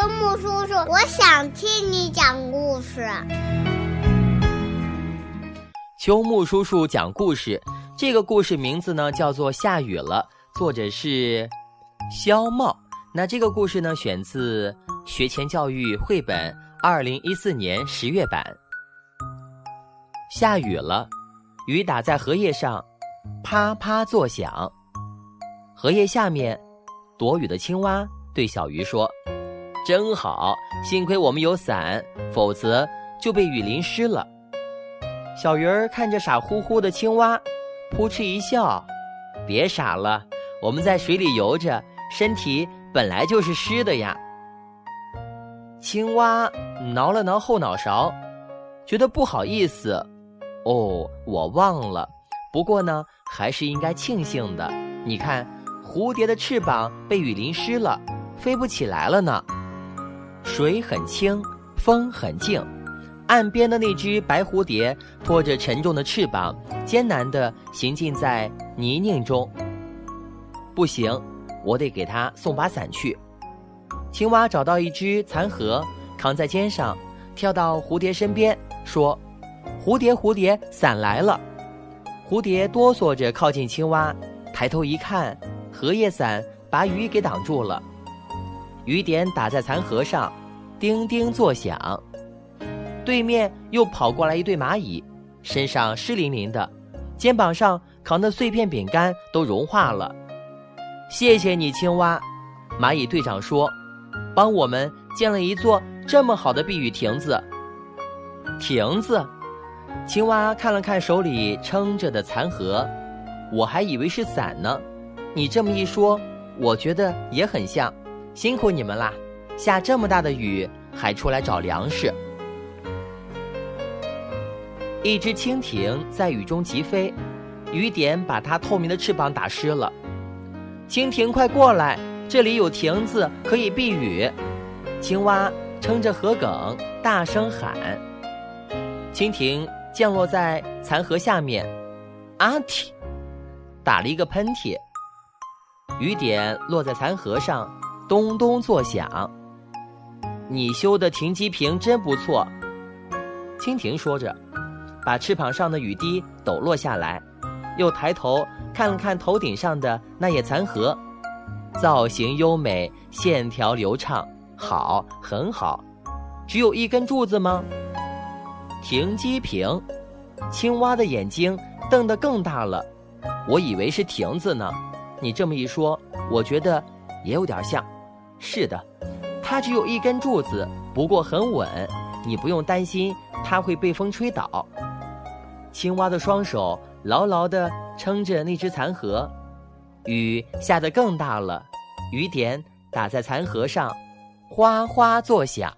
秋木叔叔，我想听你讲故事。秋木叔叔讲故事，这个故事名字呢叫做《下雨了》，作者是肖茂。那这个故事呢选自学前教育绘本二零一四年十月版。下雨了，雨打在荷叶上，啪啪作响。荷叶下面，躲雨的青蛙对小鱼说。真好，幸亏我们有伞，否则就被雨淋湿了。小鱼儿看着傻乎乎的青蛙，扑哧一笑：“别傻了，我们在水里游着，身体本来就是湿的呀。”青蛙挠了挠后脑勺，觉得不好意思：“哦，我忘了。不过呢，还是应该庆幸的。你看，蝴蝶的翅膀被雨淋湿了，飞不起来了呢。”水很清，风很静，岸边的那只白蝴蝶拖着沉重的翅膀，艰难地行进在泥泞中。不行，我得给它送把伞去。青蛙找到一只残荷，扛在肩上，跳到蝴蝶身边，说：“蝴蝶，蝴蝶，伞来了。”蝴蝶哆嗦着靠近青蛙，抬头一看，荷叶伞把雨给挡住了。雨点打在残荷上，叮叮作响。对面又跑过来一对蚂蚁，身上湿淋淋的，肩膀上扛的碎片饼干都融化了。谢谢你，青蛙。蚂蚁队长说：“帮我们建了一座这么好的避雨亭子。”亭子，青蛙看了看手里撑着的残荷，我还以为是伞呢。你这么一说，我觉得也很像。辛苦你们啦！下这么大的雨还出来找粮食。一只蜻蜓在雨中疾飞，雨点把它透明的翅膀打湿了。蜻蜓，快过来，这里有亭子可以避雨。青蛙撑着荷梗，大声喊。蜻蜓降落在残荷下面，阿嚏，打了一个喷嚏。雨点落在残荷上。咚咚作响，你修的停机坪真不错。蜻蜓说着，把翅膀上的雨滴抖落下来，又抬头看了看头顶上的那叶残荷，造型优美，线条流畅，好，很好。只有一根柱子吗？停机坪，青蛙的眼睛瞪得更大了。我以为是亭子呢，你这么一说，我觉得也有点像。是的，它只有一根柱子，不过很稳，你不用担心它会被风吹倒。青蛙的双手牢牢地撑着那只残荷，雨下得更大了，雨点打在残荷上，哗哗作响。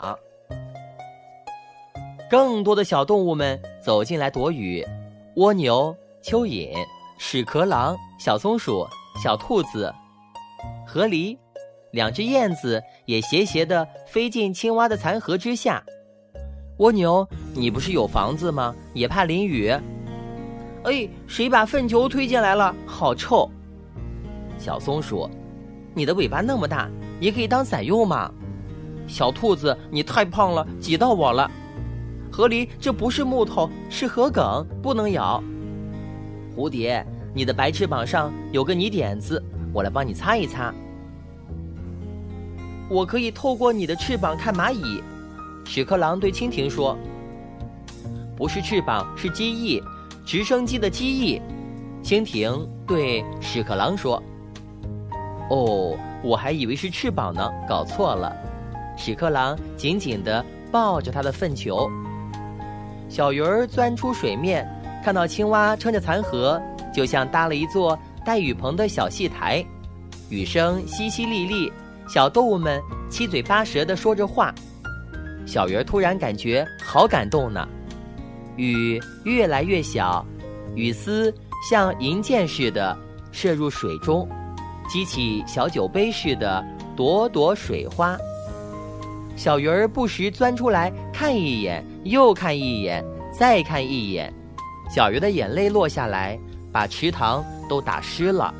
更多的小动物们走进来躲雨：蜗牛、蚯蚓、屎壳郎、小松鼠、小兔子、河狸。两只燕子也斜斜地飞进青蛙的残荷之下。蜗牛，你不是有房子吗？也怕淋雨？哎，谁把粪球推进来了？好臭！小松鼠，你的尾巴那么大，也可以当伞用嘛。小兔子，你太胖了，挤到我了。河狸，这不是木头，是河梗，不能咬。蝴蝶，你的白翅膀上有个泥点子，我来帮你擦一擦。我可以透过你的翅膀看蚂蚁，屎壳郎对蜻蜓说：“不是翅膀，是机翼，直升机的机翼。”蜻蜓对屎壳郎说：“哦，我还以为是翅膀呢，搞错了。”屎壳郎紧紧地抱着他的粪球。小鱼儿钻出水面，看到青蛙撑着残荷，就像搭了一座带雨棚的小戏台，雨声淅淅沥沥。小动物们七嘴八舌地说着话，小鱼儿突然感觉好感动呢。雨越来越小，雨丝像银箭似的射入水中，激起小酒杯似的朵朵水花。小鱼儿不时钻出来看一眼，又看一眼，再看一眼。小鱼的眼泪落下来，把池塘都打湿了。